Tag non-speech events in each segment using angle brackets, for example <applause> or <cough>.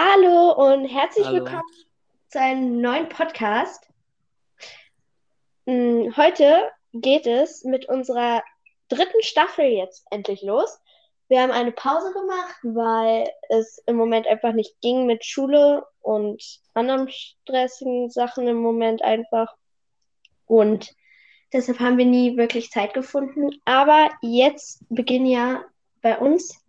Hallo und herzlich Hallo. willkommen zu einem neuen Podcast. Mm, Heute geht es mit unserer dritten Staffel jetzt endlich los. Wir haben eine Pause gemacht, weil es im Moment einfach nicht ging mit Schule und anderen stressigen Sachen im Moment einfach. Und deshalb haben wir nie wirklich Zeit gefunden. Aber jetzt beginnen ja bei uns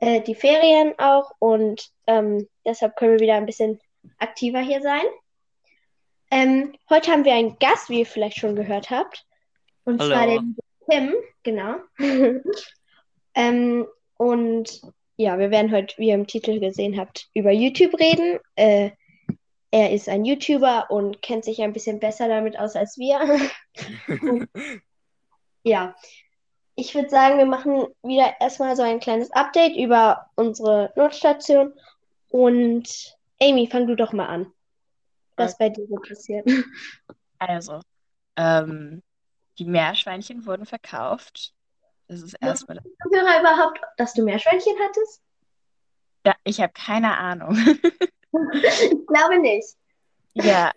äh, die Ferien auch und ähm, deshalb können wir wieder ein bisschen aktiver hier sein. Ähm, heute haben wir einen Gast, wie ihr vielleicht schon gehört habt. Und Hallo. zwar den Tim, genau. <laughs> ähm, und ja, wir werden heute, wie ihr im Titel gesehen habt, über YouTube reden. Äh, er ist ein YouTuber und kennt sich ein bisschen besser damit aus als wir. <laughs> <laughs> Ja, ich würde sagen, wir machen wieder erstmal so ein kleines Update über unsere Notstation. Und Amy, fang du doch mal an, was bei dir so passiert. <laughs> Also, ähm, die Meerschweinchen wurden verkauft. Das ist erstmal. Hörer überhaupt, dass du Meerschweinchen hattest? Ja, ich habe keine Ahnung. <laughs> Ich glaube nicht. Ja,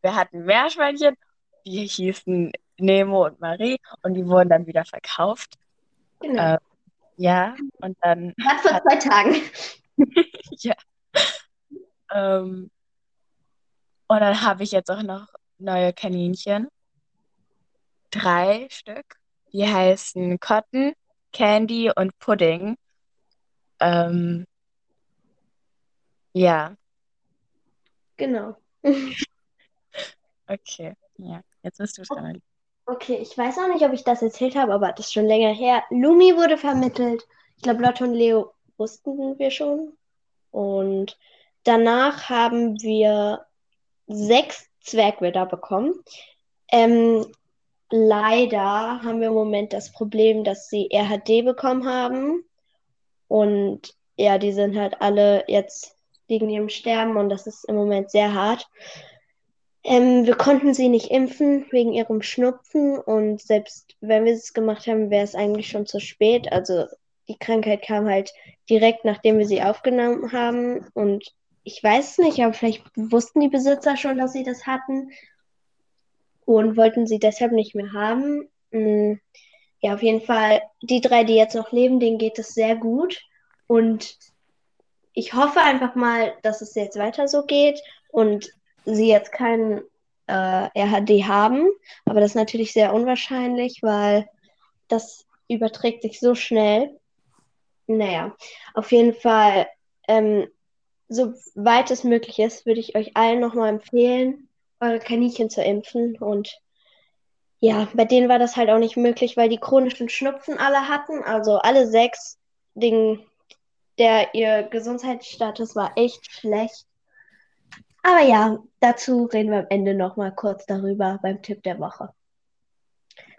wir hatten Meerschweinchen, die hießen Nemo und Marie und die wurden dann wieder verkauft. Genau. Äh, Ja, und dann, Gerade vor zwei Tagen. <laughs> ja. Ähm, und dann habe ich jetzt auch noch neue Kaninchen. Drei Stück. Die heißen Cotton, Candy und Pudding. Ähm, ja, Genau. <laughs> okay. Ja, jetzt bist du dran. Okay, ich weiß auch nicht, ob ich das erzählt habe, aber das ist schon länger her. Lumi wurde vermittelt. Ich glaube, Lotte und Leo wussten wir schon. Und danach haben wir sechs Zwergwälder bekommen. Ähm, leider haben wir im Moment das Problem, dass sie RHD bekommen haben. Und ja, die sind halt alle jetzt liegen die im Sterben und das ist im Moment sehr hart. Ähm, wir konnten sie nicht impfen wegen ihrem Schnupfen und selbst wenn wir es gemacht haben, wäre es eigentlich schon zu spät. Also die Krankheit kam halt direkt, nachdem wir sie aufgenommen haben und ich weiß es nicht, aber vielleicht wussten die Besitzer schon, dass sie das hatten und wollten sie deshalb nicht mehr haben. Mm, Ja, auf jeden Fall, die drei, die jetzt noch leben, denen geht es sehr gut und ich hoffe einfach mal, dass es jetzt weiter so geht und sie jetzt keinen äh, RHD haben. Aber das ist natürlich sehr unwahrscheinlich, weil das überträgt sich so schnell. Naja, auf jeden Fall, ähm, soweit es möglich ist, würde ich euch allen nochmal empfehlen, eure Kaninchen zu impfen. Und ja, bei denen war das halt auch nicht möglich, weil die chronischen Schnupfen alle hatten. Also alle sechs, den, der, ihr Gesundheitsstatus war echt schlecht. Aber ja, dazu reden wir am Ende nochmal kurz darüber beim Tipp der Woche.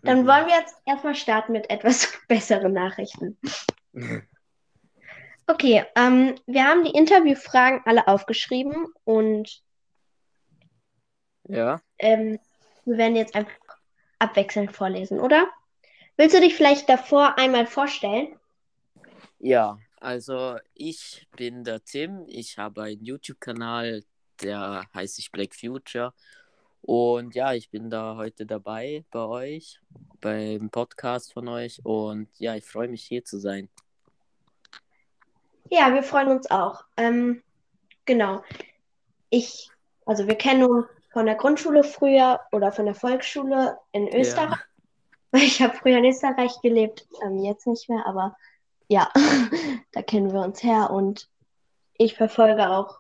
Dann Mhm. wollen wir jetzt erstmal starten mit etwas <laughs> besseren Nachrichten. <laughs> Okay, ähm, wir haben die Interviewfragen alle aufgeschrieben und Ja, ähm, wir werden jetzt einfach abwechselnd vorlesen, oder? Willst du dich vielleicht davor einmal vorstellen? ja, also ich bin der Tim, ich habe einen YouTube-Kanal, der heißt sich Black Future. Und ja, ich bin da heute dabei bei euch, beim Podcast von euch. Und ja, ich freue mich hier zu sein. Ja, wir freuen uns auch. Ähm, genau. Ich, also wir kennen uns von der Grundschule früher oder von der Volksschule in Österreich. Weil <laughs> ich habe früher in Österreich gelebt, ähm, jetzt nicht mehr, aber ja, <laughs> da kennen wir uns her und ich verfolge auch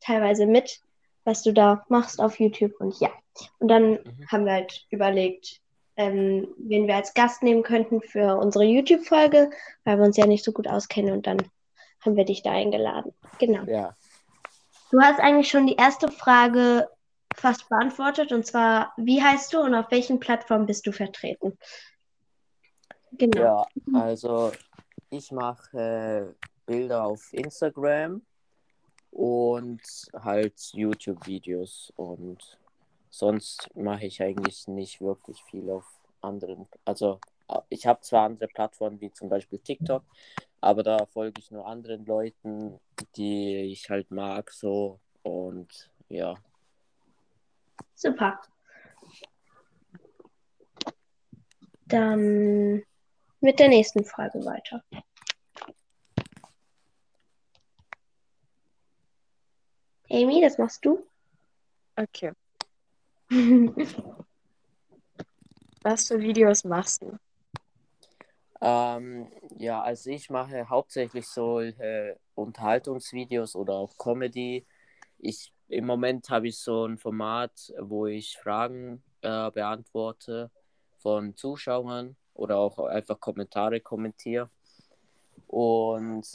teilweise mit, was du da machst auf YouTube und ja. Und dann Mhm. haben wir halt überlegt, ähm, wen wir als Gast nehmen könnten für unsere YouTube-Folge, weil wir uns ja nicht so gut auskennen und dann haben wir dich da eingeladen. Genau. Ja, Du hast eigentlich schon die erste Frage fast beantwortet und zwar, wie heißt du und auf welchen Plattformen bist du vertreten? Genau. ja, also ich mache äh, Bilder auf Instagram und halt YouTube-Videos und sonst mache ich eigentlich nicht wirklich viel auf anderen, also ich habe zwar andere Plattformen wie zum Beispiel TikTok, aber da folge ich nur anderen Leuten, die ich halt mag, so und ja. Super. Dann mit der nächsten Frage weiter. Amy, das machst du? Okay. <laughs> Was für Videos machst du? Ähm, ja, also ich mache hauptsächlich solche Unterhaltungsvideos oder auch Comedy. Ich, Im Moment habe ich so ein Format, wo ich Fragen äh, beantworte von Zuschauern oder auch einfach Kommentare kommentiere. Und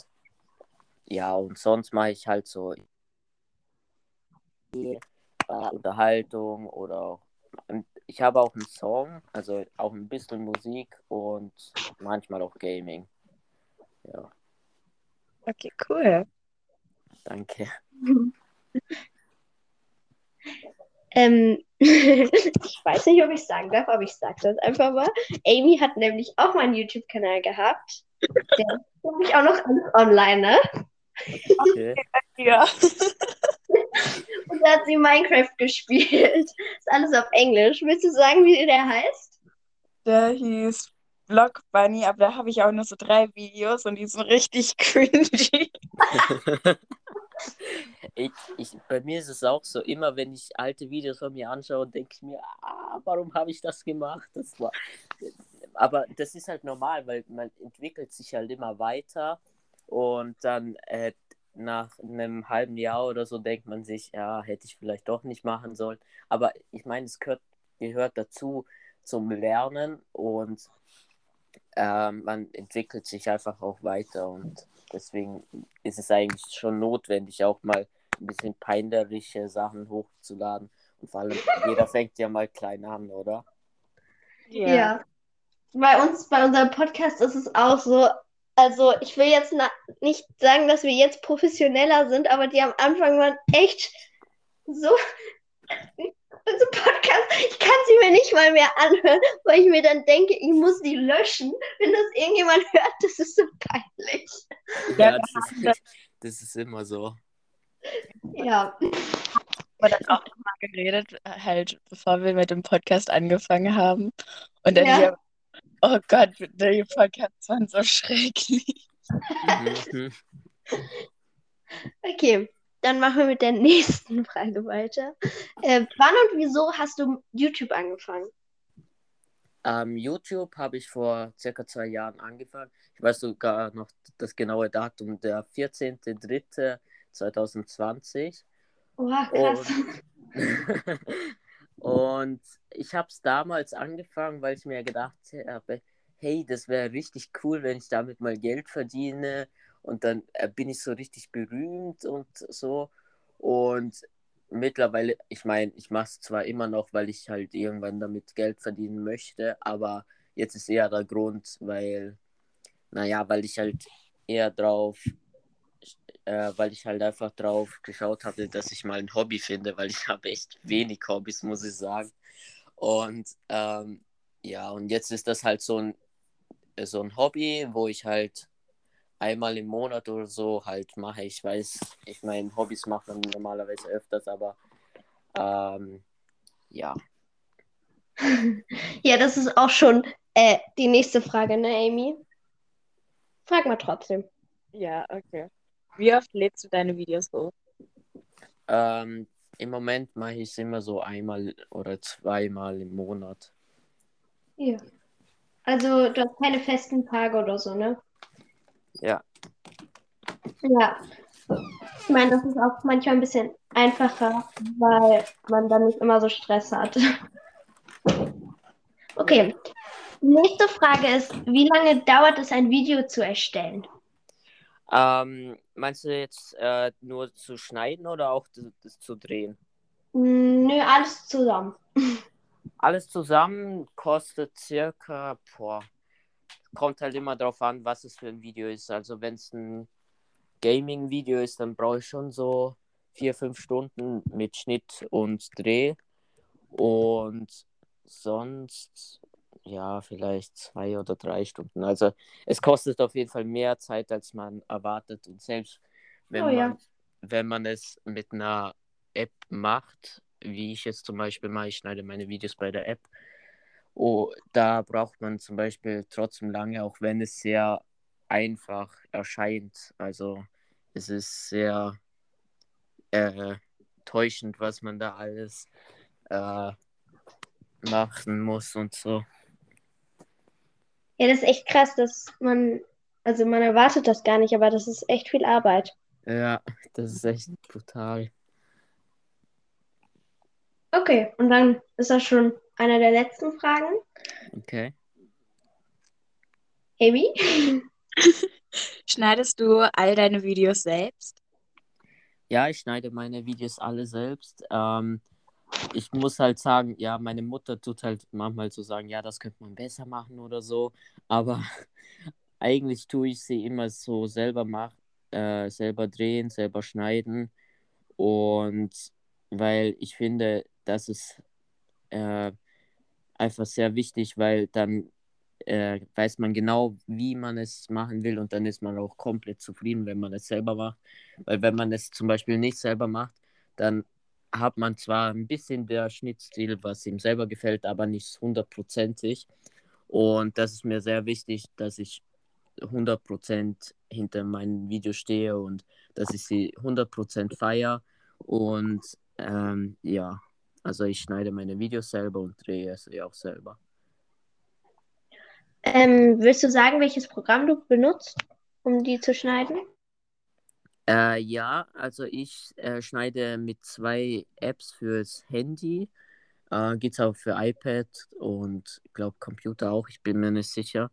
ja, und sonst mache ich halt so äh, Unterhaltung oder auch ich habe auch einen Song, also auch ein bisschen Musik und manchmal auch Gaming. Ja. Okay, cool. Danke. <laughs> ähm, <laughs> ich weiß nicht, ob ich sagen darf, aber ich sage das einfach mal. Amy hat nämlich auch mal einen YouTube-Kanal gehabt. Der ist, glaube ich, auch noch online, ne? Okay. <laughs> Ja. <laughs> Und da hat sie Minecraft gespielt. <laughs> Ist alles auf Englisch. Willst du sagen, wie der heißt? Der hieß Block Bunny, aber da habe ich auch nur so drei Videos und die sind richtig <laughs> cringy. ich, ich, bei mir ist es auch so, immer wenn ich alte Videos von mir anschaue, denke ich mir, ah, warum habe ich das gemacht? Das war... Aber das ist halt normal, weil man entwickelt sich halt immer weiter und dann äh, nach einem halben Jahr oder so denkt man sich, ja, hätte ich vielleicht doch nicht machen sollen. Aber ich meine, es gehört, gehört dazu zum Lernen und ähm, man entwickelt sich einfach auch weiter und deswegen ist es eigentlich schon notwendig, auch mal ein bisschen peinliche Sachen hochzuladen. Und vor allem, jeder fängt ja mal klein an, oder? Ja. ja. Bei uns, bei unserem Podcast ist es auch so, also ich will jetzt nicht sagen, dass wir jetzt professioneller sind, aber die am Anfang waren echt so. <laughs> Also Podcast, ich kann sie mir nicht mal mehr anhören, weil ich mir dann denke, ich muss die löschen. Wenn das irgendjemand hört, das ist so peinlich. Ja, das ist, das ist immer so. Ja. Aber dann auch mal geredet, halt, bevor wir mit dem Podcast angefangen haben. Und dann ja. hier Oh Gott, die Podcasts waren so schrecklich. <laughs> Okay, dann machen wir mit der nächsten Frage weiter. Äh, wann und wieso hast du YouTube angefangen? Ähm, YouTube habe ich vor circa zwei Jahren angefangen. Ich weiß sogar noch das genaue Datum, der 14.03.2020. Oh, krass. Und, <laughs> <laughs> Und ich habe es damals angefangen, weil ich mir gedacht habe, hey, das wäre richtig cool, wenn ich damit mal Geld verdiene. Und dann äh, bin ich so richtig berühmt und so. Und mittlerweile, ich meine, ich mache es zwar immer noch, weil ich halt irgendwann damit Geld verdienen möchte, aber jetzt ist eher der Grund, weil, naja, weil ich halt eher drauf äh, weil ich halt einfach drauf geschaut hatte, dass ich mal ein Hobby finde, weil ich <laughs> habe echt wenig Hobbys, muss ich sagen. Und ähm, ja, und jetzt ist das halt so ein, so ein Hobby, wo ich halt einmal im Monat oder so halt mache. Ich weiß, ich meine, Hobbys macht man normalerweise öfters, aber ähm, ja. <laughs> Ja, das ist auch schon äh, die nächste Frage, ne, Amy? Frag mal trotzdem. Ja, okay. Wie oft lädst du deine Videos hoch? Ähm, Im Moment mache ich es immer so einmal oder zweimal im Monat. Ja. Also du hast keine festen Tage oder so, ne? Ja. Ja. Ich meine, das ist auch manchmal ein bisschen einfacher, weil man dann nicht immer so Stress hat. Okay. Nächste Frage ist, wie lange dauert es, ein Video zu erstellen? Ähm, meinst du jetzt äh, nur zu schneiden oder auch das, das zu drehen? Mm, nö, alles zusammen. Alles zusammen kostet circa, boah, kommt halt immer drauf an, was es für ein Video ist. Also wenn es ein Gaming-Video ist, dann brauche ich schon so vier, fünf Stunden mit Schnitt und Dreh. Und sonst, ja, vielleicht zwei oder drei Stunden. Also es kostet auf jeden Fall mehr Zeit, als man erwartet. Und selbst wenn, Oh man, ja. wenn man es mit einer App macht, wie ich jetzt zum Beispiel mache, ich schneide meine Videos bei der App, oh, da braucht man zum Beispiel trotzdem lange, auch wenn es sehr einfach erscheint. Also es ist sehr äh, täuschend, was man da alles äh, machen muss und so. Ja, das ist echt krass, dass man, also man erwartet das gar nicht, aber das ist echt viel Arbeit. Ja, das ist echt brutal. Okay, und dann ist das schon einer der letzten Fragen. Okay. Amy? <laughs> Schneidest du all deine Videos selbst? Ja, ich schneide meine Videos alle selbst. Ähm, ich muss halt sagen, ja, meine Mutter tut halt manchmal so sagen, ja, das könnte man besser machen oder so. Aber <laughs> eigentlich tue ich sie immer so selber machen, äh, selber drehen, selber schneiden. Und weil ich finde, das ist äh, einfach sehr wichtig, weil dann äh, weiß man genau, wie man es machen will und dann ist man auch komplett zufrieden, wenn man es selber macht. Weil wenn man es zum Beispiel nicht selber macht, dann hat man zwar ein bisschen der Schnittstil, was ihm selber gefällt, aber nicht hundertprozentig. Und das ist mir sehr wichtig, dass ich 100% hinter meinen Videos stehe und dass ich sie 100% feiere. Und ähm, ja, also ich schneide meine Videos selber und drehe sie auch selber. Ähm, willst du sagen, welches Programm du benutzt, um die zu schneiden? Äh, ja, also ich äh, schneide mit zwei Apps fürs Handy. Äh, Geht es auch für iPad und ich glaube Computer auch, ich bin mir nicht sicher.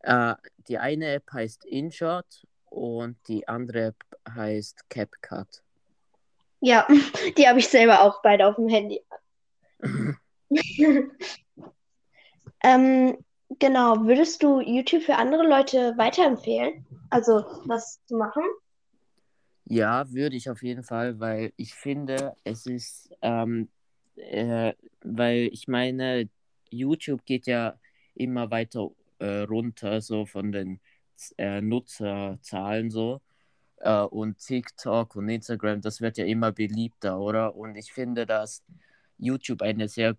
Äh, die eine App heißt InShot und die andere App heißt CapCut. Ja, <laughs> die habe ich selber auch beide auf dem Handy. <laughs> <laughs> Ähm, genau, würdest du YouTube für andere Leute weiterempfehlen? Also, das zu machen? Ja, würde ich auf jeden Fall, weil ich finde, es ist, ähm, äh, weil ich meine, YouTube geht ja immer weiter äh, runter, so von den äh, Nutzerzahlen so. Äh, und TikTok und Instagram, das wird ja immer beliebter, oder? Und ich finde, dass YouTube eine sehr,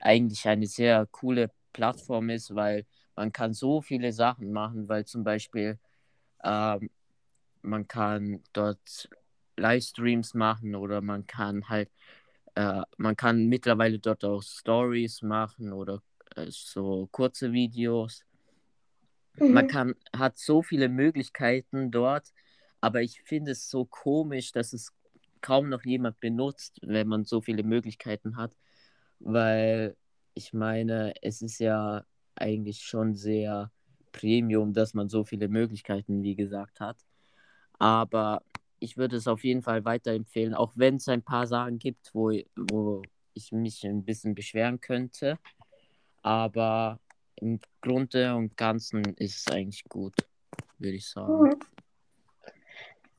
eigentlich eine sehr coole Plattform ist, weil man kann so viele Sachen machen, weil zum Beispiel ähm, man kann dort Livestreams machen oder man kann halt, äh, man kann mittlerweile dort auch Stories machen oder äh, so kurze Videos. Man Mhm. kann, hat so viele Möglichkeiten dort, aber ich finde es so komisch, dass es kaum noch jemand benutzt, wenn man so viele Möglichkeiten hat, weil ich meine, es ist ja eigentlich schon sehr Premium, dass man so viele Möglichkeiten, wie gesagt, hat. Aber ich würde es auf jeden Fall weiterempfehlen, auch wenn es ein paar Sachen gibt, wo, wo ich mich ein bisschen beschweren könnte. Aber im Grunde und Ganzen ist es eigentlich gut, würde ich sagen. Mhm.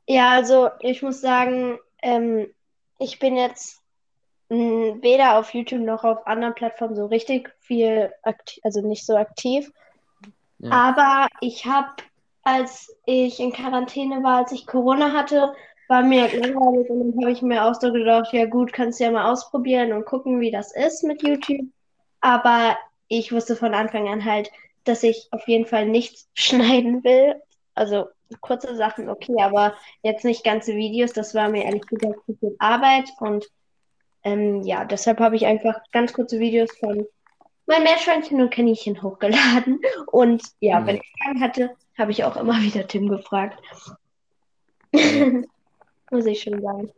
Ja, also ich muss sagen, ähm, ich bin jetzt mh, weder auf YouTube noch auf anderen Plattformen so richtig viel aktiv, also nicht so aktiv. Ja. Aber ich habe, als ich in Quarantäne war, als ich Corona hatte, war mir langweilig und dann habe ich mir auch so gedacht, ja gut, kannst du ja mal ausprobieren und gucken, wie das ist mit YouTube. Aber ich wusste von Anfang an halt, dass ich auf jeden Fall nichts <laughs> schneiden will. Also kurze Sachen, okay, aber jetzt nicht ganze Videos. Das war mir ehrlich gesagt zu viel Arbeit. Und ähm, ja, deshalb habe ich einfach ganz kurze Videos von mein Meerschweinchen und Kaninchen hochgeladen. Und ja, Ja. wenn ich Fragen hatte, habe ich auch immer wieder Tim gefragt. Ja. <laughs> Muss ich schon sagen.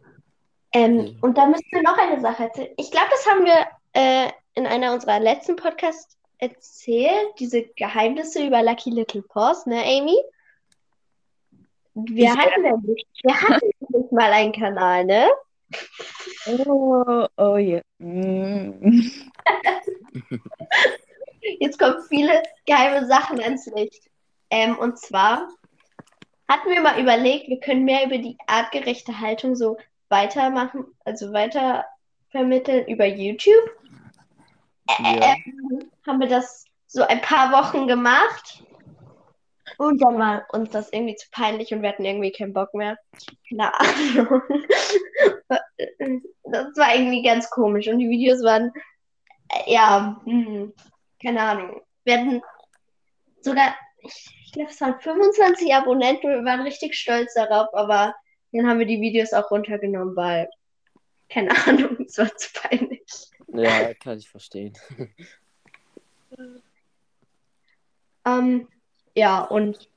Ähm, Ja. und da müssen wir noch eine Sache erzählen. Ich glaube, das haben wir äh, in einer unserer letzten Podcasts erzählt, diese Geheimnisse über Lucky Little Paws, ne, Amy? Wir Ja. hatten nämlich, wir hatten <laughs> nämlich mal einen Kanal, ne? Oh, oh ja. Mm. Jetzt kommen viele geheime Sachen ans Licht. Ähm, und zwar hatten wir mal überlegt, wir können mehr über die artgerechte Haltung so weitermachen, also weiter vermitteln über YouTube. Ja. ähm, haben wir das so ein paar Wochen gemacht. Und dann war uns das irgendwie zu peinlich und wir hatten irgendwie keinen Bock mehr. Keine Ahnung. <laughs> Das war irgendwie ganz komisch. Und die Videos waren, ja, hm, keine Ahnung. Wir hatten sogar, ich, glaube, es waren 25 Abonnenten. Wir waren richtig stolz darauf, aber dann haben wir die Videos auch runtergenommen, weil, keine Ahnung, <laughs> es war zu peinlich. Ja, kann ich verstehen. <laughs> Ähm, ja, und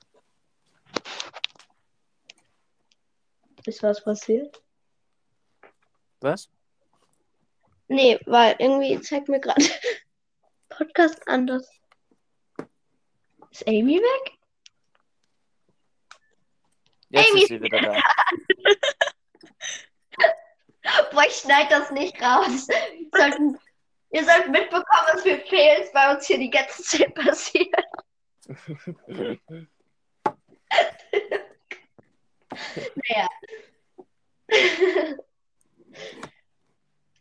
ist was passiert? Was? Nee, weil irgendwie zeigt mir gerade <laughs> Podcast anders. Ist Amy weg? Jetzt Amy ist sie wieder da. <laughs> Boah, ich schneide das nicht raus. Ihr sollt, ihr sollt mitbekommen, was für Fails bei uns hier die ganze Zeit passiert. <laughs> Naja.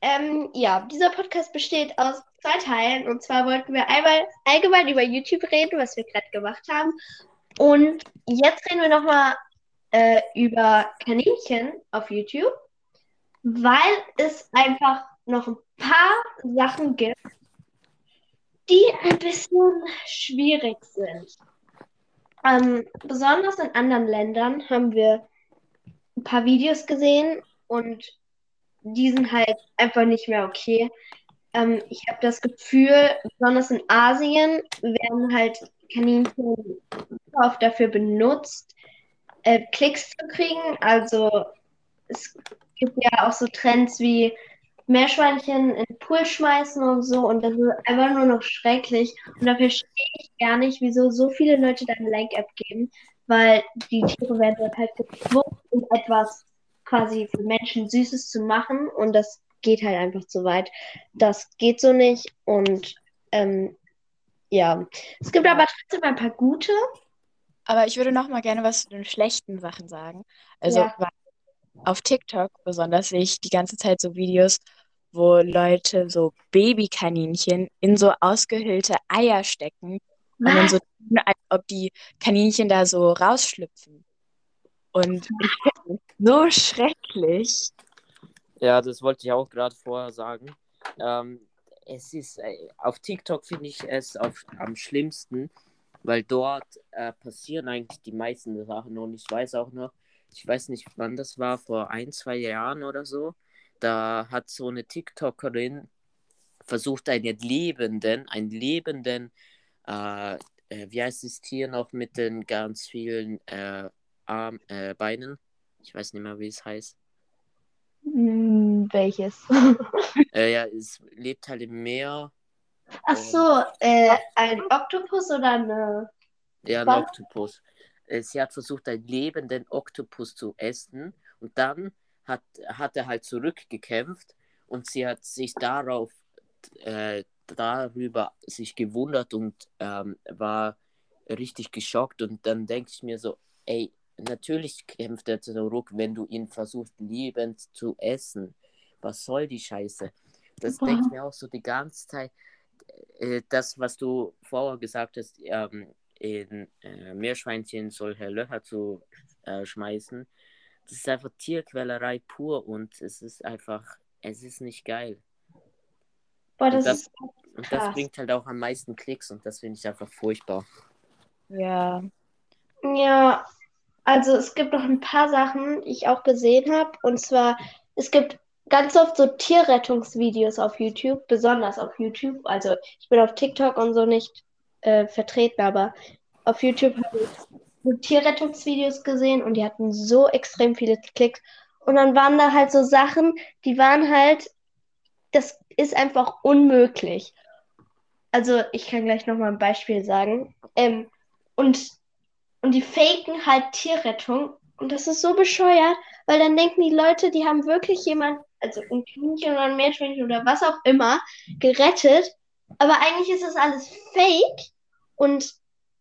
Ähm, ja, dieser Podcast besteht aus zwei Teilen. Und zwar wollten wir einmal allgemein über YouTube reden, was wir gerade gemacht haben. Und jetzt reden wir nochmal äh, über Kaninchen auf YouTube, weil es einfach noch ein paar Sachen gibt, die ein bisschen schwierig sind. Ähm, besonders in anderen Ländern haben wir ein paar Videos gesehen und die sind halt einfach nicht mehr okay. Ähm, ich habe das Gefühl, besonders in Asien werden halt Kaninchen oft dafür benutzt, äh, Klicks zu kriegen. Also es gibt ja auch so Trends wie Meerschweinchen in den Pool schmeißen und so und das ist einfach nur noch schrecklich. Und da verstehe ich gar nicht, wieso so viele Leute dann ein Like abgeben, weil die Tiere werden halt gezwungen, um etwas quasi für Menschen Süßes zu machen und das geht halt einfach zu weit. Das geht so nicht und ähm, ja, es gibt aber trotzdem ein paar gute. Aber ich würde noch mal gerne was zu den schlechten Sachen sagen. Also Ja. auf TikTok besonders sehe ich die ganze Zeit so Videos, wo Leute so Babykaninchen in so ausgehöhlte Eier stecken und dann so tun, als ob die Kaninchen da so rausschlüpfen. Und <laughs> so schrecklich. Ja, das wollte ich auch gerade vorher sagen. Ähm, es ist, äh, auf TikTok finde ich es auf, am schlimmsten, weil dort äh, passieren eigentlich die meisten Sachen und ich weiß auch noch, ich weiß nicht, wann das war, vor ein, zwei Jahren oder so, da hat so eine TikTokerin versucht, einen Lebenden, einen Lebenden, äh, äh, wie heißt das Tier noch mit den ganz vielen äh, Arm, äh, Beinen? Ich weiß nicht mehr, wie es heißt. Hm, welches? <laughs> Äh, ja, es lebt halt im Meer. Ach so, äh, ein Oktopus oder eine. Ja, ein Was? Oktopus. Sie hat versucht, einen lebenden Oktopus zu essen und dann hat, hat er halt zurückgekämpft und sie hat sich darauf äh, darüber sich gewundert und ähm, war richtig geschockt und dann denke ich mir so, ey, natürlich kämpft er zurück, wenn du ihn versuchst lebend zu essen. Was soll die Scheiße? Das denke ich mir auch so die ganze Zeit. Äh, das, was du vorher gesagt hast, ähm, in äh, Meerschweinchen solche Löcher zu äh, schmeißen, das ist einfach Tierquälerei pur und es ist einfach, es ist nicht geil. Boah, Und das, das- ist. Und das bringt halt auch am meisten Klicks und das finde ich einfach furchtbar. Ja. Ja, also es gibt noch ein paar Sachen, die ich auch gesehen habe. Und zwar, es gibt ganz oft so Tierrettungsvideos auf YouTube, besonders auf YouTube. Also ich bin auf TikTok und so nicht äh, vertreten, aber auf YouTube habe ich Tierrettungsvideos gesehen und die hatten so extrem viele Klicks. Und dann waren da halt so Sachen, die waren halt, das ist einfach unmöglich. Also ich kann gleich nochmal ein Beispiel sagen. Ähm, und und die faken halt Tierrettung. Und das ist so bescheuert, weil dann denken die Leute, die haben wirklich jemand, also ein Kaninchen oder ein Meerschweinchen oder was auch immer, gerettet. Aber eigentlich ist das alles fake. Und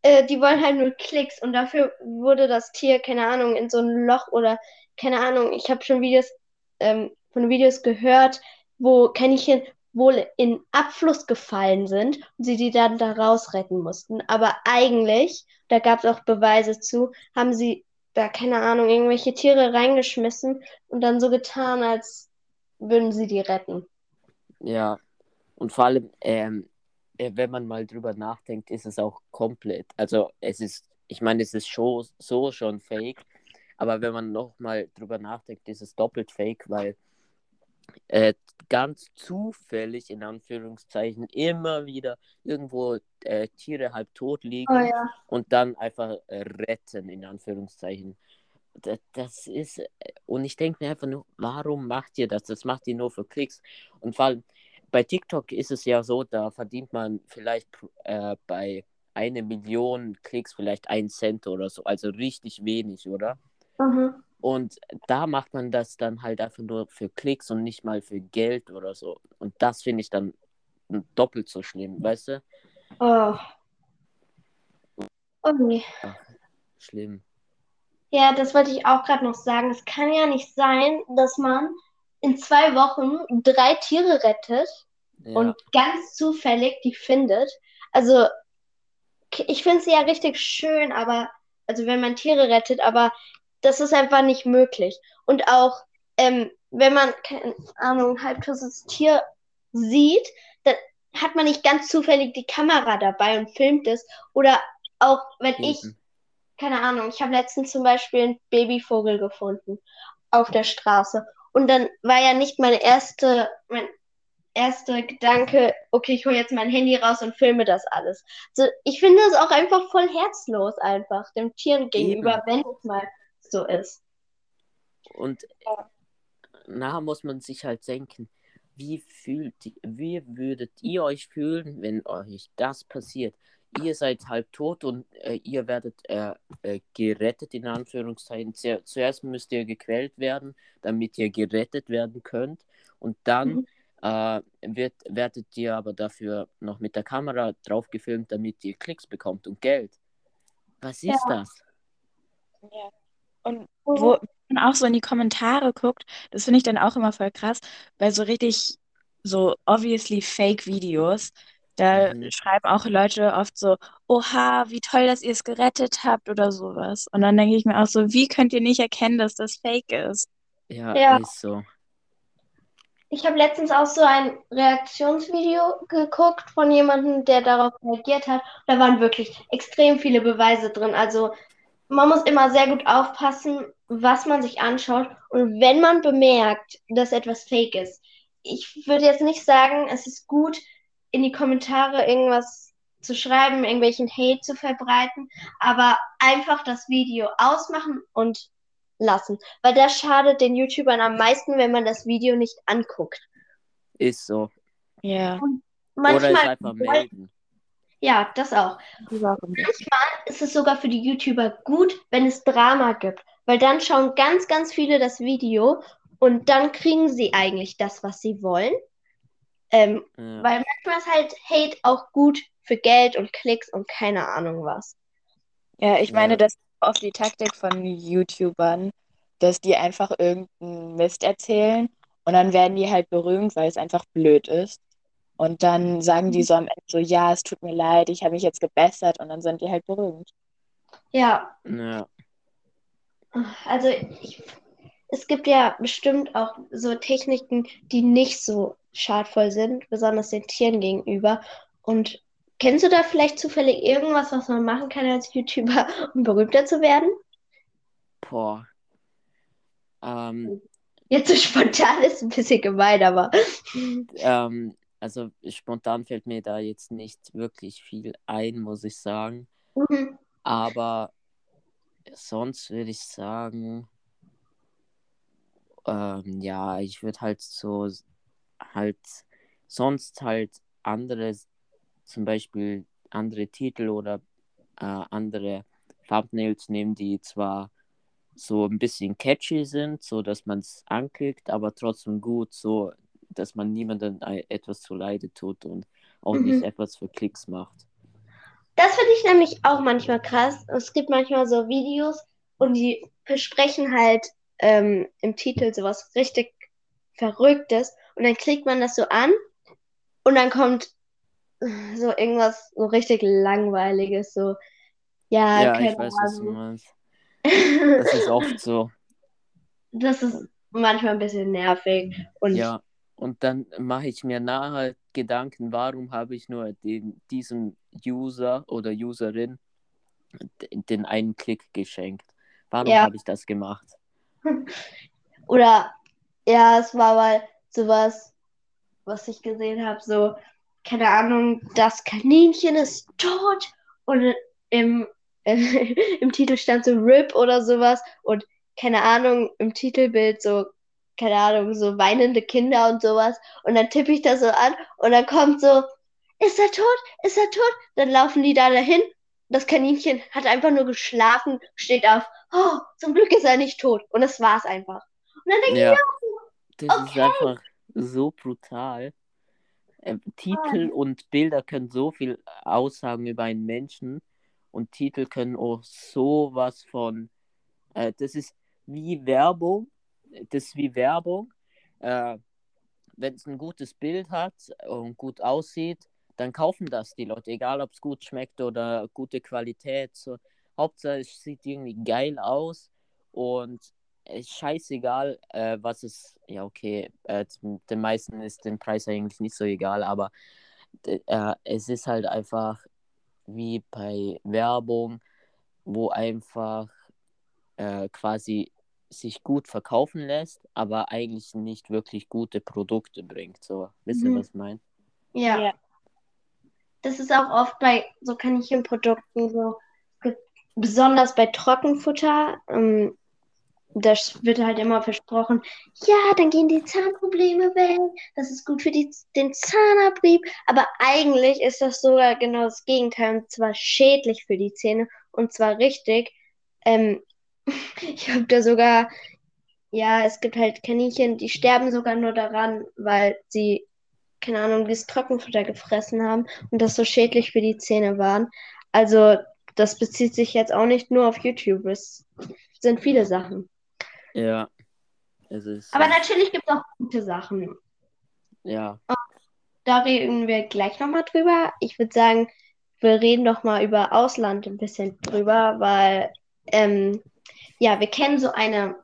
äh, die wollen halt nur Klicks. Und dafür wurde das Tier, keine Ahnung, in so ein Loch oder keine Ahnung. Ich habe schon Videos ähm, von Videos gehört, wo Kaninchen wohl in Abfluss gefallen sind und sie die dann da rausretten mussten. Aber eigentlich, da gab es auch Beweise zu, haben sie da, keine Ahnung, irgendwelche Tiere reingeschmissen und dann so getan, als würden sie die retten. Ja, und vor allem, ähm, äh, wenn man mal drüber nachdenkt, ist es auch komplett. Also es ist, ich meine, es ist schon, so schon fake, aber wenn man noch mal drüber nachdenkt, ist es doppelt fake, weil äh, ganz zufällig, in Anführungszeichen, immer wieder irgendwo äh, Tiere halb tot liegen Oh ja. und dann einfach äh, retten, in Anführungszeichen. Das, das ist, äh, und ich denke mir einfach nur, warum macht ihr das? Das macht ihr nur für Klicks. Und vor allem bei TikTok ist es ja so, da verdient man vielleicht äh, bei eine Million Klicks vielleicht einen Cent oder so, also richtig wenig, oder? Mhm. Und da macht man das dann halt einfach nur für Klicks und nicht mal für Geld oder so. Und das finde ich dann doppelt so schlimm, weißt du? Oh. Oh nee. Schlimm. Ja, das wollte ich auch gerade noch sagen. Es kann ja nicht sein, dass man in zwei Wochen drei Tiere rettet Ja, und ganz zufällig die findet. Also, ich finde es ja richtig schön, aber, also wenn man Tiere rettet, aber das ist einfach nicht möglich. Und auch, ähm, wenn man, keine Ahnung, ein halbtotes Tier sieht, dann hat man nicht ganz zufällig die Kamera dabei und filmt es. Oder auch, wenn ich eben. keine Ahnung, ich habe letztens zum Beispiel einen Babyvogel gefunden auf der Straße. Und dann war ja nicht meine erste, mein erster Gedanke, okay, ich hole jetzt mein Handy raus und filme das alles. So, ich finde es auch einfach voll herzlos, einfach dem Tieren gegenüber, wenn es mal so ist. Und nachher muss man sich halt denken, wie fühlt, wie würdet ihr euch fühlen, wenn euch das passiert? Ihr seid halb tot und äh, ihr werdet äh, äh, gerettet, in Anführungszeichen. Zu- Zuerst müsst ihr gequält werden, damit ihr gerettet werden könnt. Und dann Mhm. äh, wird, werdet ihr aber dafür noch mit der Kamera drauf gefilmt, damit ihr Klicks bekommt und Geld. Was ist das? Ja. Und wo man auch so in die Kommentare guckt, das finde ich dann auch immer voll krass, bei so richtig so obviously fake Videos, da Mhm. schreiben auch Leute oft so, oha, wie toll, dass ihr es gerettet habt oder sowas. Und dann denke ich mir auch so, wie könnt ihr nicht erkennen, dass das fake ist? Ja, Ja. ist so. Ich habe letztens auch so ein Reaktionsvideo geguckt von jemandem, der darauf reagiert hat. Da waren wirklich extrem viele Beweise drin. Also man muss immer sehr gut aufpassen, was man sich anschaut. Und wenn man bemerkt, dass etwas fake ist, ich würde jetzt nicht sagen, es ist gut, in die Kommentare irgendwas zu schreiben, irgendwelchen Hate zu verbreiten, aber einfach das Video ausmachen und lassen. Weil das schadet den YouTubern am meisten, wenn man das Video nicht anguckt. Ist so. Ja, Oder es Manchmal, einfach melden. Ja, das auch. nicht? Ist es sogar für die YouTuber gut, wenn es Drama gibt, weil dann schauen ganz, ganz viele das Video und dann kriegen sie eigentlich das, was sie wollen. Ähm, Ja. weil manchmal ist halt Hate auch gut für Geld und Klicks und keine Ahnung was. Ja, ich meine, Ja. das ist oft die Taktik von YouTubern, dass die einfach irgendeinen Mist erzählen und dann werden die halt berühmt, weil es einfach blöd ist. Und dann sagen die so am Ende so, ja, es tut mir leid, ich habe mich jetzt gebessert und dann sind die halt berühmt. Ja, Ja. also ich, es gibt ja bestimmt auch so Techniken, die nicht so schadvoll sind, besonders den Tieren gegenüber. Und kennst du da vielleicht zufällig irgendwas, was man machen kann als YouTuber, <laughs> um berühmter zu werden? Boah. Ähm, Jetzt so spontan ist ein bisschen gemein, aber ähm, also spontan fällt mir da jetzt nicht wirklich viel ein, muss ich sagen. Mhm. Aber sonst würde ich sagen, ähm, ja, ich würde halt so halt sonst halt andere, zum Beispiel andere Titel oder äh, andere Thumbnails nehmen, die zwar so ein bisschen catchy sind, so dass man es anklickt, aber trotzdem gut, so dass man niemandem etwas zuleide tut und auch Mhm. nicht etwas für Klicks macht. das finde ich nämlich auch manchmal krass. Es gibt manchmal so Videos und die versprechen halt ähm, im Titel sowas richtig Verrücktes und dann klickt man das so an und dann kommt so irgendwas so richtig langweiliges, so ja, Ja, ich weiß, was du Ahnung. meinst. <laughs> Das ist oft so. Das ist manchmal ein bisschen nervig und Ja, und dann mache ich mir nachher Gedanken, warum habe ich nur den, diesem User oder Userin den einen Klick geschenkt? Warum Ja. habe ich das gemacht? <laughs> Oder ja, es war mal sowas, was ich gesehen habe, so, keine Ahnung, das Kaninchen ist tot und im, <laughs> im Titel stand so RIP oder sowas und keine Ahnung, im Titelbild so, keine Ahnung, so weinende Kinder und sowas und dann tippe ich das so an und dann kommt so, ist er tot? Ist er tot? Dann laufen die da dahin. Das Kaninchen hat einfach nur geschlafen, steht auf. Oh, zum Glück ist er nicht tot. Und das war's einfach. Und dann denke Ja, ich, das ist okay. einfach so brutal. Äh, Titel und Bilder können so viel aussagen über einen Menschen und Titel können auch sowas von. Äh, das ist wie Werbung. Das ist wie Werbung. Äh, Wenn es ein gutes Bild hat und gut aussieht, dann kaufen das die Leute, egal ob es gut schmeckt oder gute Qualität. So. Hauptsache es sieht irgendwie geil aus und ist scheißegal, äh, was es, ja okay, äh, den meisten ist den Preis eigentlich nicht so egal, aber äh, es ist halt einfach wie bei Werbung, wo einfach äh, quasi sich gut verkaufen lässt, aber eigentlich nicht wirklich gute Produkte bringt. So, wisst ihr, Mhm. was ich meine? Ja. Ja. Das ist auch oft bei so Kaninchenprodukten so, ge- besonders bei Trockenfutter. Ähm, das wird halt immer versprochen, ja, dann gehen die Zahnprobleme weg, das ist gut für die, den Zahnabrieb. Aber eigentlich ist das sogar genau das Gegenteil und zwar schädlich für die Zähne und zwar richtig. Ähm, <laughs> ich habe da sogar, ja, es gibt halt Kaninchen, die sterben sogar nur daran, weil sie, keine Ahnung, dieses Trockenfutter gefressen haben und das so schädlich für die Zähne waren. Also, das bezieht sich jetzt auch nicht nur auf YouTube, es sind viele Sachen. Ja. Es ist. Aber natürlich gibt es auch gute Sachen. ja. Da reden wir gleich nochmal drüber. Ich würde sagen, wir reden doch mal über Ausland ein bisschen drüber, weil, ähm, ja, wir kennen so eine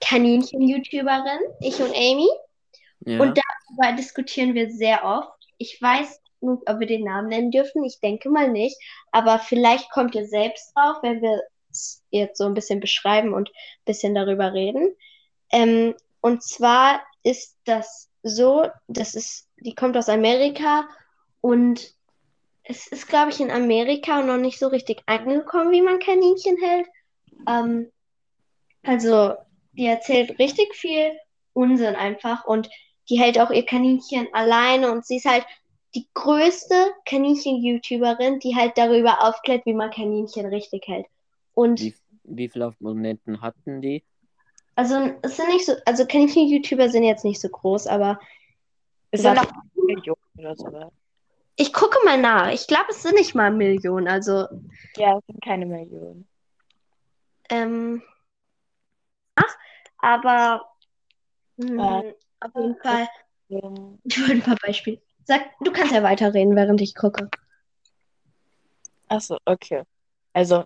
Kaninchen-YouTuberin, ich und Amy. Ja. Und darüber diskutieren wir sehr oft. Ich weiß nicht, ob wir den Namen nennen dürfen. Ich denke mal nicht. Aber vielleicht kommt ihr selbst drauf, wenn wir es jetzt so ein bisschen beschreiben und ein bisschen darüber reden. Ähm, und zwar ist das so, das ist, die kommt aus Amerika und es ist, glaube ich, in Amerika noch nicht so richtig angekommen, wie man Kaninchen hält. Ähm, also, die erzählt richtig viel Unsinn einfach und die hält auch ihr Kaninchen alleine und sie ist halt die größte Kaninchen-YouTuberin, die halt darüber aufklärt, wie man Kaninchen richtig hält. Und Wie, wie viele Abonnenten hatten die? also es sind nicht so, also Kaninchen-YouTuber sind jetzt nicht so groß, aber Es sind noch Millionen oder so. ich gucke mal nach. Ich glaube, es sind nicht mal Millionen. Also, Ja, es sind keine Millionen. ähm, aber hm, Ja. auf jeden Fall, ich wollte ein paar Beispiele. Sag, du kannst ja weiterreden, während ich gucke. Achso, okay. Also,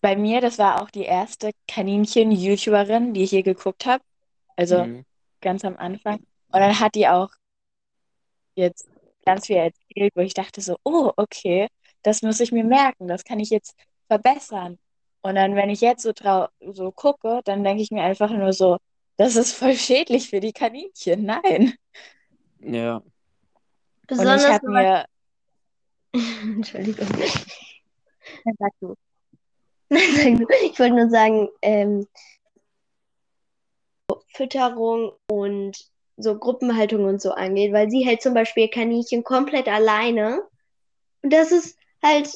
bei mir, das war auch die erste Kaninchen-YouTuberin, die ich je geguckt habe. Also Mhm. ganz am Anfang. Und dann hat die auch jetzt ganz viel erzählt, wo ich dachte so, oh, okay, das muss ich mir merken, das kann ich jetzt verbessern. Und dann, wenn ich jetzt so so gucke, dann denke ich mir einfach nur so, das ist voll schädlich für die Kaninchen. Nein. Ja. Und ich Besonders, habe mir, <laughs> Entschuldigung. sag du, <laughs> Nein, sag du. Ich wollte nur sagen, ähm, Fütterung und so Gruppenhaltung und so angeht, weil sie hält zum Beispiel Kaninchen komplett alleine. Und das ist halt,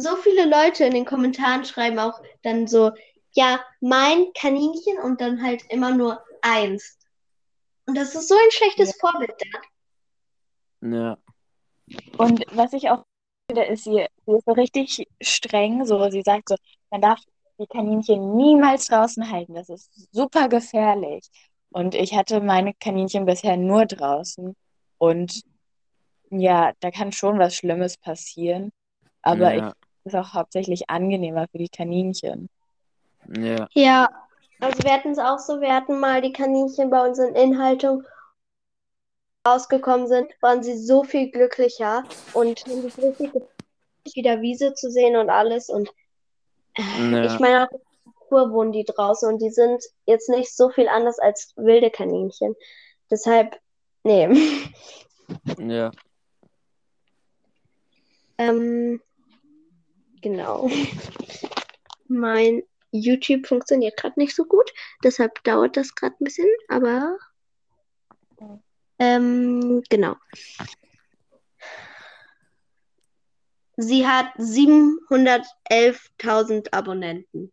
so viele Leute in den Kommentaren schreiben auch dann so, ja, mein Kaninchen und dann halt immer nur eins. Und das ist so ein schlechtes Vorbild da. Ja. Und was ich auch finde, ist, sie, sie ist so richtig streng. So, sie sagt so, man darf die Kaninchen niemals draußen halten. Das ist super gefährlich. Und ich hatte meine Kaninchen bisher nur draußen. Und ja, da kann schon was Schlimmes passieren. Aber Ja. ich ist auch hauptsächlich angenehmer für die Kaninchen. Ja, Ja, also wir hatten es auch so, wir hatten mal die Kaninchen bei uns in Inhaltung rausgekommen sind, waren sie so viel glücklicher und haben sich richtig gefreut, wieder Wiese zu sehen und alles. Und Ja. ich meine, auch in der Natur wohnen die draußen und die sind jetzt nicht so viel anders als wilde Kaninchen. Deshalb, nee. ja. Ähm, genau. <laughs> Mein YouTube funktioniert gerade nicht so gut, deshalb dauert das gerade ein bisschen, aber ähm, genau. Sie hat 711.000 Abonnenten.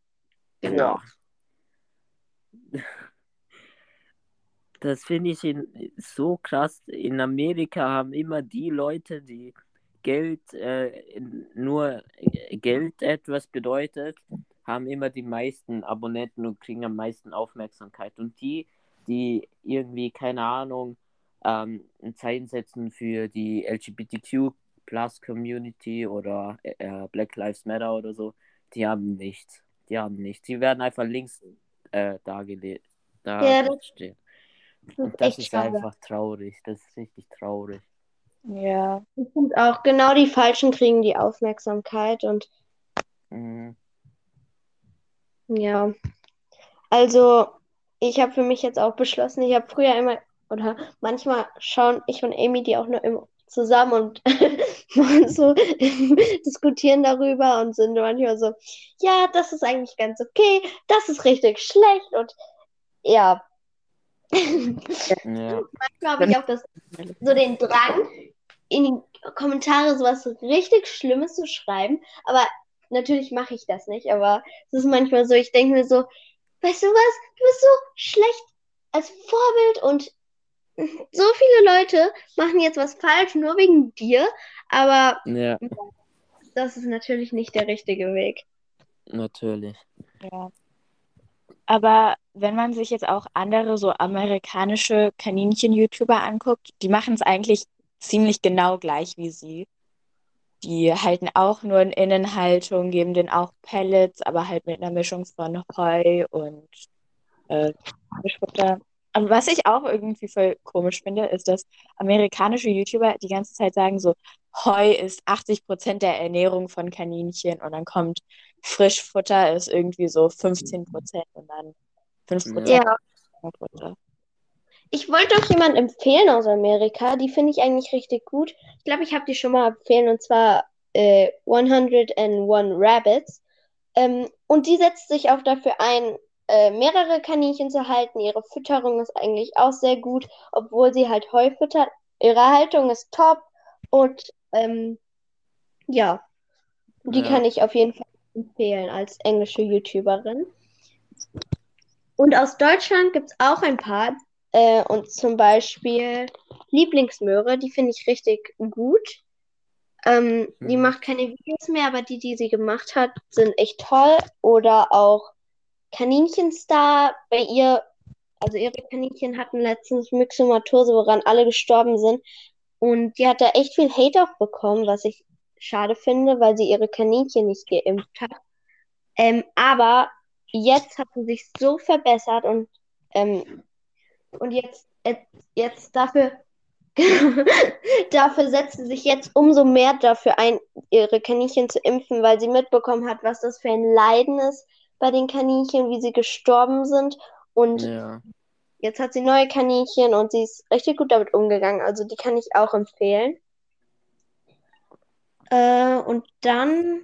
Genau. Das finde ich in, so krass. In Amerika haben immer die Leute, die Geld, äh, nur äh, Geld etwas bedeutet, haben immer die meisten Abonnenten und kriegen am meisten Aufmerksamkeit. Und die, die irgendwie, keine Ahnung, ähm, ein Zeichen setzen für die LGBTQ Plus Community oder äh, Black Lives Matter oder so, die haben nichts. Die haben nichts. Die werden einfach links äh, dargelegt. Da Ja, das- stehen. Das Und ist das ist einfach traurig. Das ist richtig traurig. Ja. Ich finde auch, genau die Falschen kriegen die Aufmerksamkeit und Mhm. Ja, also ich habe für mich jetzt auch beschlossen, ich habe früher immer, oder manchmal schauen ich und Amy die auch nur immer zusammen und <laughs> machen so <laughs> diskutieren darüber und sind manchmal so, ja, das ist eigentlich ganz okay, das ist richtig schlecht und ja, <laughs> Ja, manchmal habe ich auch das, so den Drang, in die Kommentare sowas richtig Schlimmes zu schreiben, aber natürlich mache ich das nicht, aber es ist manchmal so, ich denke mir so, weißt du was, du bist so schlecht als Vorbild und so viele Leute machen jetzt was falsch, nur wegen dir, aber ja, das ist natürlich nicht der richtige Weg. natürlich. Ja. Aber wenn man sich jetzt auch andere so amerikanische Kaninchen-YouTuber anguckt, die machen es eigentlich ziemlich genau gleich wie sie. Die halten auch nur in Innenhaltung, geben denen auch Pellets, aber halt mit einer Mischung von Heu und äh, Mischfutter. Und was ich auch irgendwie voll komisch finde, ist, dass amerikanische YouTuber die ganze Zeit sagen so, Heu ist 80% der Ernährung von Kaninchen und dann kommt Frischfutter ist irgendwie so 15% und dann 5% Ja, Futter. Ich wollte auch jemanden empfehlen aus Amerika, die finde ich eigentlich richtig gut. Ich glaube, ich habe die schon mal empfehlen und zwar äh, 101 Rabbits. Ähm, und die setzt sich auch dafür ein, äh, mehrere Kaninchen zu halten. Ihre Fütterung ist eigentlich auch sehr gut, obwohl sie halt Heu füttert. Ihre Haltung ist top und ähm, ja, die Ja. kann ich auf jeden Fall empfehlen als englische YouTuberin. Und aus Deutschland gibt es auch ein paar. Äh, und zum Beispiel Lieblingsmöhre, die finde ich richtig gut. Ähm, die Mhm. macht keine Videos mehr, aber die, die sie gemacht hat, sind echt toll. Oder auch Kaninchensstar. Bei ihr, also ihre Kaninchen hatten letztens Myxomatose, woran alle gestorben sind. Und die hat da echt viel Hate auch bekommen, was ich schade finde, weil sie ihre Kaninchen nicht geimpft hat. Ähm, aber jetzt hat sie sich so verbessert und, ähm, und jetzt, äh, jetzt dafür, <laughs> dafür setzt sie sich jetzt umso mehr dafür ein, ihre Kaninchen zu impfen, weil sie mitbekommen hat, was das für ein Leiden ist bei den Kaninchen, wie sie gestorben sind. Und Ja. Jetzt hat sie neue Kaninchen und sie ist richtig gut damit umgegangen. Also die kann ich auch empfehlen. Äh, und dann,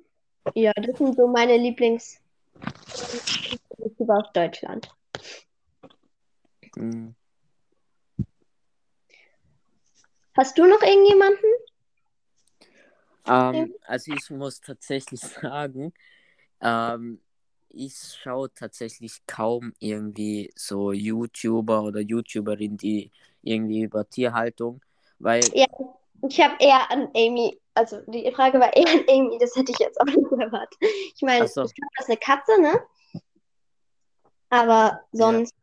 ja, das sind so meine Lieblings aus Deutschland. Mhm. Hast du noch irgendjemanden? Ähm, also ich muss tatsächlich <laughs> sagen, ähm, ich schaue tatsächlich kaum irgendwie so YouTuber oder YouTuberin, die irgendwie über Tierhaltung, weil Ja, ich habe eher an Amy, also die Frage war eher an Amy, das hätte ich jetzt auch nicht <laughs> erwartet. Ich meine, so. ich glaube, das ist eine Katze, ne? Aber sonst,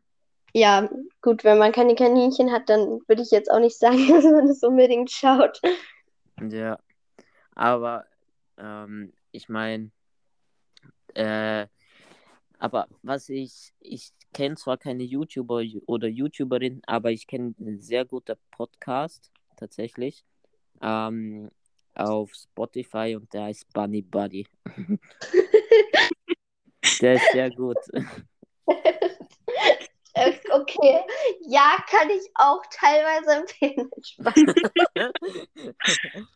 ja, gut, wenn man keine Kaninchen hat, dann würde ich jetzt auch nicht sagen, <laughs> dass man es unbedingt schaut. Ja. Aber ähm, ich meine, äh, aber was ich, ich kenne zwar keine YouTuber oder YouTuberin, aber ich kenne einen sehr guten Podcast tatsächlich ähm, auf Spotify und der heißt Bunny Buddy. <laughs> der ist sehr gut. <laughs> Okay, ja, kann ich auch teilweise empfehlen. <laughs>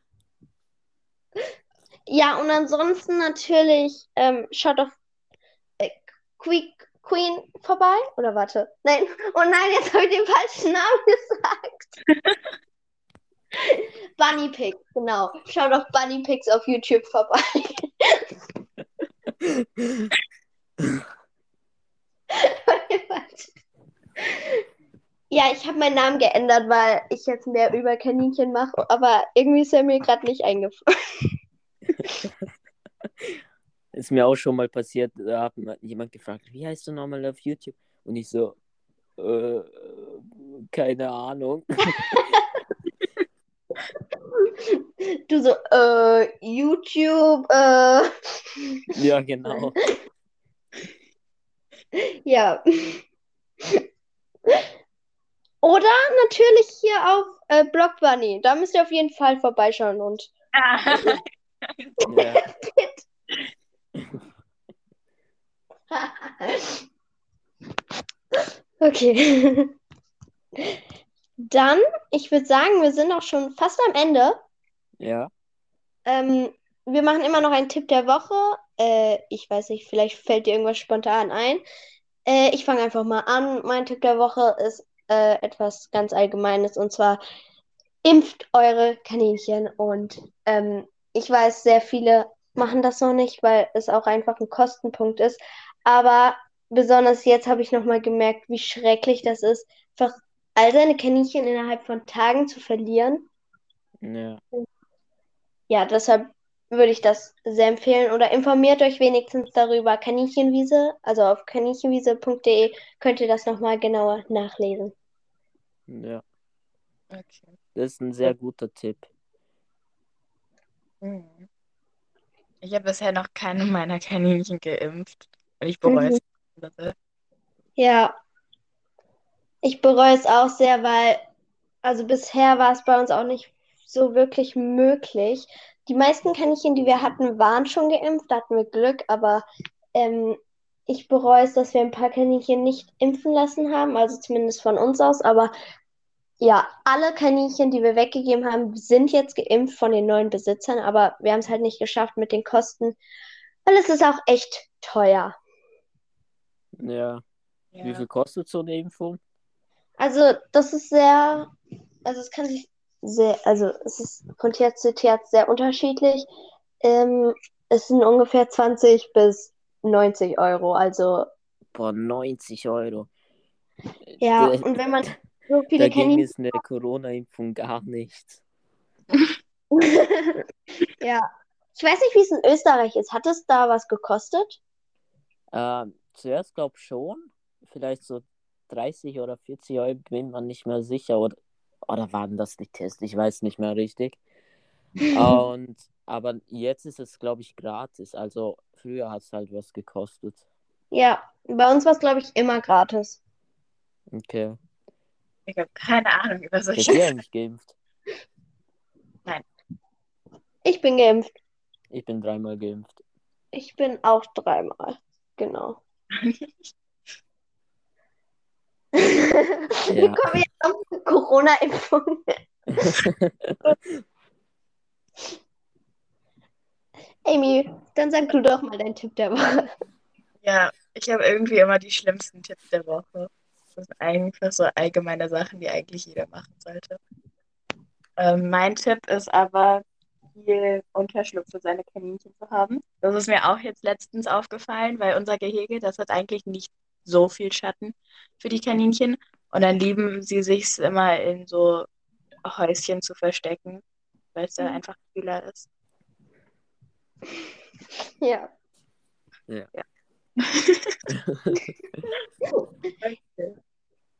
ja, und ansonsten natürlich ähm, schaut auf äh, Queen, Queen vorbei. Oder warte. Nein, oh nein, jetzt habe ich den falschen Namen <laughs> gesagt. Bunny Pigs, genau. Schaut auf Bunny Pigs auf YouTube vorbei. <laughs> Ja, ich habe meinen Namen geändert, weil ich jetzt mehr über Kaninchen mache, aber irgendwie ist er mir gerade nicht eingefallen. <laughs> ist mir auch schon mal passiert, da hat jemand gefragt, wie heißt du nochmal auf YouTube? Und ich so, äh, keine Ahnung. <laughs> du so, äh, YouTube, äh. Ja, genau. ja. Oder natürlich hier auf äh, Block Bunny. Da müsst ihr auf jeden Fall vorbeischauen und. <laughs> okay. Dann, ich würde sagen, wir sind auch schon fast am Ende. Ja. Ähm, wir machen immer noch einen Tipp der Woche. Äh, ich weiß nicht, vielleicht fällt dir irgendwas spontan ein. Äh, ich fange einfach mal an. Mein Tipp der Woche ist äh, etwas ganz Allgemeines und zwar impft eure Kaninchen. Und ähm, ich weiß, sehr viele machen das noch nicht, weil es auch einfach ein Kostenpunkt ist. Aber besonders jetzt habe ich nochmal gemerkt, wie schrecklich das ist, einfach all seine Kaninchen innerhalb von Tagen zu verlieren. Ja. Ja, deshalb würde ich das sehr empfehlen. Oder informiert euch wenigstens darüber. Kaninchenwiese, also auf kaninchenwiese.de könnt ihr das nochmal genauer nachlesen. Ja. Okay. Das ist ein sehr guter Tipp. Mhm. Ich habe bisher noch keine meiner Kaninchen geimpft. Und ich bereue mhm. es. Ja. Ich bereue es auch sehr, weil, also bisher war es bei uns auch nicht so wirklich möglich. Die meisten Kaninchen, die wir hatten, waren schon geimpft, da hatten wir Glück, aber ähm, ich bereue es, dass wir ein paar Kaninchen nicht impfen lassen haben, also zumindest von uns aus, aber ja, alle Kaninchen, die wir weggegeben haben, sind jetzt geimpft von den neuen Besitzern, aber wir haben es halt nicht geschafft mit den Kosten, weil es ist auch echt teuer. Ja. ja. Wie viel kostet so eine Impfung? Also, das ist sehr, also es kann sich sehr, also es ist von Tierarzt zu Tierarzt sehr unterschiedlich. Ähm, es sind ungefähr 20 bis 90 Euro, also. Boah, 90 Euro. Ja, Der, und wenn man so <laughs> viele Dagegen ist eine Corona-Impfung gar nichts. <laughs> ja. Ich weiß nicht, wie es in Österreich ist. Hat es da was gekostet? Ähm, zuerst glaube ich schon. Vielleicht so 30 oder 40 Euro, bin man nicht mehr sicher. Oder, oder waren das die Tests? Ich weiß nicht mehr richtig. <laughs> Und, aber jetzt ist es, glaube ich, gratis. Also früher hat es halt was gekostet. Ja, bei uns war es, glaube ich, immer gratis. Okay. Ich habe keine Ahnung über solche. Seid ihr eigentlich geimpft? Nein. Ich bin geimpft. Ich bin dreimal geimpft. Ich bin auch dreimal. Genau. <laughs> Ja. kommen wir jetzt auf Corona-Impfung? <laughs> Amy, dann sag du doch mal deinen Tipp der Woche. Ja, ich habe irgendwie immer die schlimmsten Tipps der Woche. Das sind einfach so allgemeine Sachen, die eigentlich jeder machen sollte. Ähm, mein Tipp ist aber, viel Unterschlupf für seine Kaninchen zu haben. Das ist mir auch jetzt letztens aufgefallen, weil unser Gehege, das hat eigentlich nicht so viel Schatten für die Kaninchen. Und dann lieben sie sich immer in so Häuschen zu verstecken, weil es da mhm. einfach kühler ist. Ja. Ja. ja. <laughs>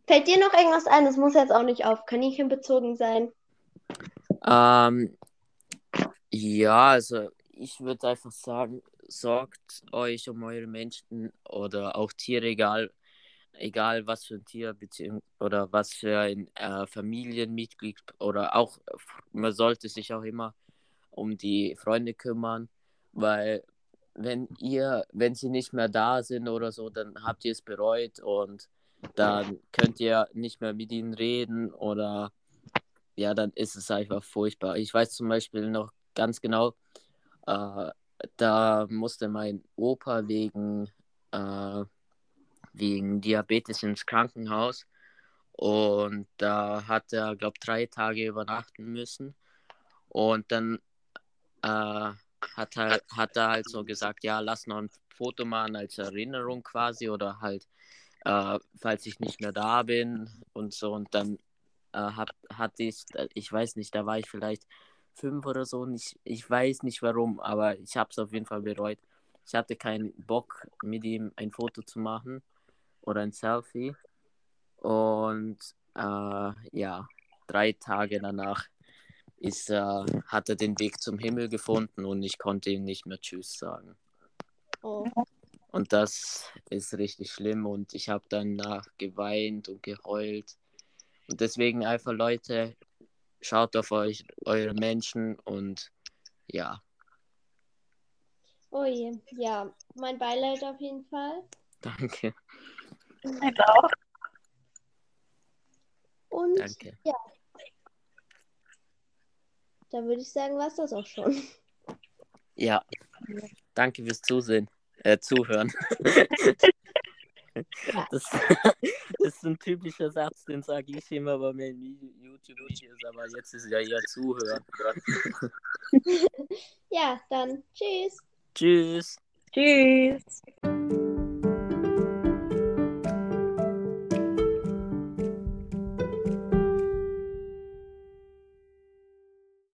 Fällt dir noch irgendwas ein? Es muss jetzt auch nicht auf Kaninchen bezogen sein. Ähm, ja, also ich würde einfach sagen, sorgt euch um eure Menschen oder auch Tiere, egal, egal was für ein Tier oder was für ein äh, Familienmitglied oder auch, man sollte sich auch immer um die Freunde kümmern, weil wenn ihr, wenn sie nicht mehr da sind oder so, dann habt ihr es bereut und dann könnt ihr nicht mehr mit ihnen reden oder ja, dann ist es einfach furchtbar. Ich weiß zum Beispiel noch ganz genau, äh, da musste mein Opa wegen, äh, wegen Diabetes ins Krankenhaus. Und da hat er, glaube ich, drei Tage übernachten müssen. Und dann äh, hat, er, hat er halt so gesagt, ja, lass noch ein Foto machen als Erinnerung quasi oder halt, äh, falls ich nicht mehr da bin und so. Und dann äh, hab, hatte ich, ich weiß nicht, da war ich vielleicht fünf oder so. Und ich, ich weiß nicht warum, aber ich habe es auf jeden Fall bereut. Ich hatte keinen Bock, mit ihm ein Foto zu machen oder ein Selfie. Und äh, ja, drei Tage danach ist, äh, hat er den Weg zum Himmel gefunden und ich konnte ihm nicht mehr Tschüss sagen. Oh. Und das ist richtig schlimm und ich habe danach geweint und geheult. Und deswegen einfach Leute, schaut auf euch, eure Menschen und ja. Oh je, ja, mein Beileid auf jeden Fall. Danke. Mein auch. Und Danke. ja. Da würde ich sagen, war es das auch schon. Ja. Danke fürs Zusehen. Äh, zuhören. <laughs> Das, <laughs> das, ist ein typischer Satz, den sage ich immer bei meinen YouTube-Videos, aber jetzt ist ja eher Zuhören. <laughs> Ja, dann tschüss. Tschüss. Tschüss.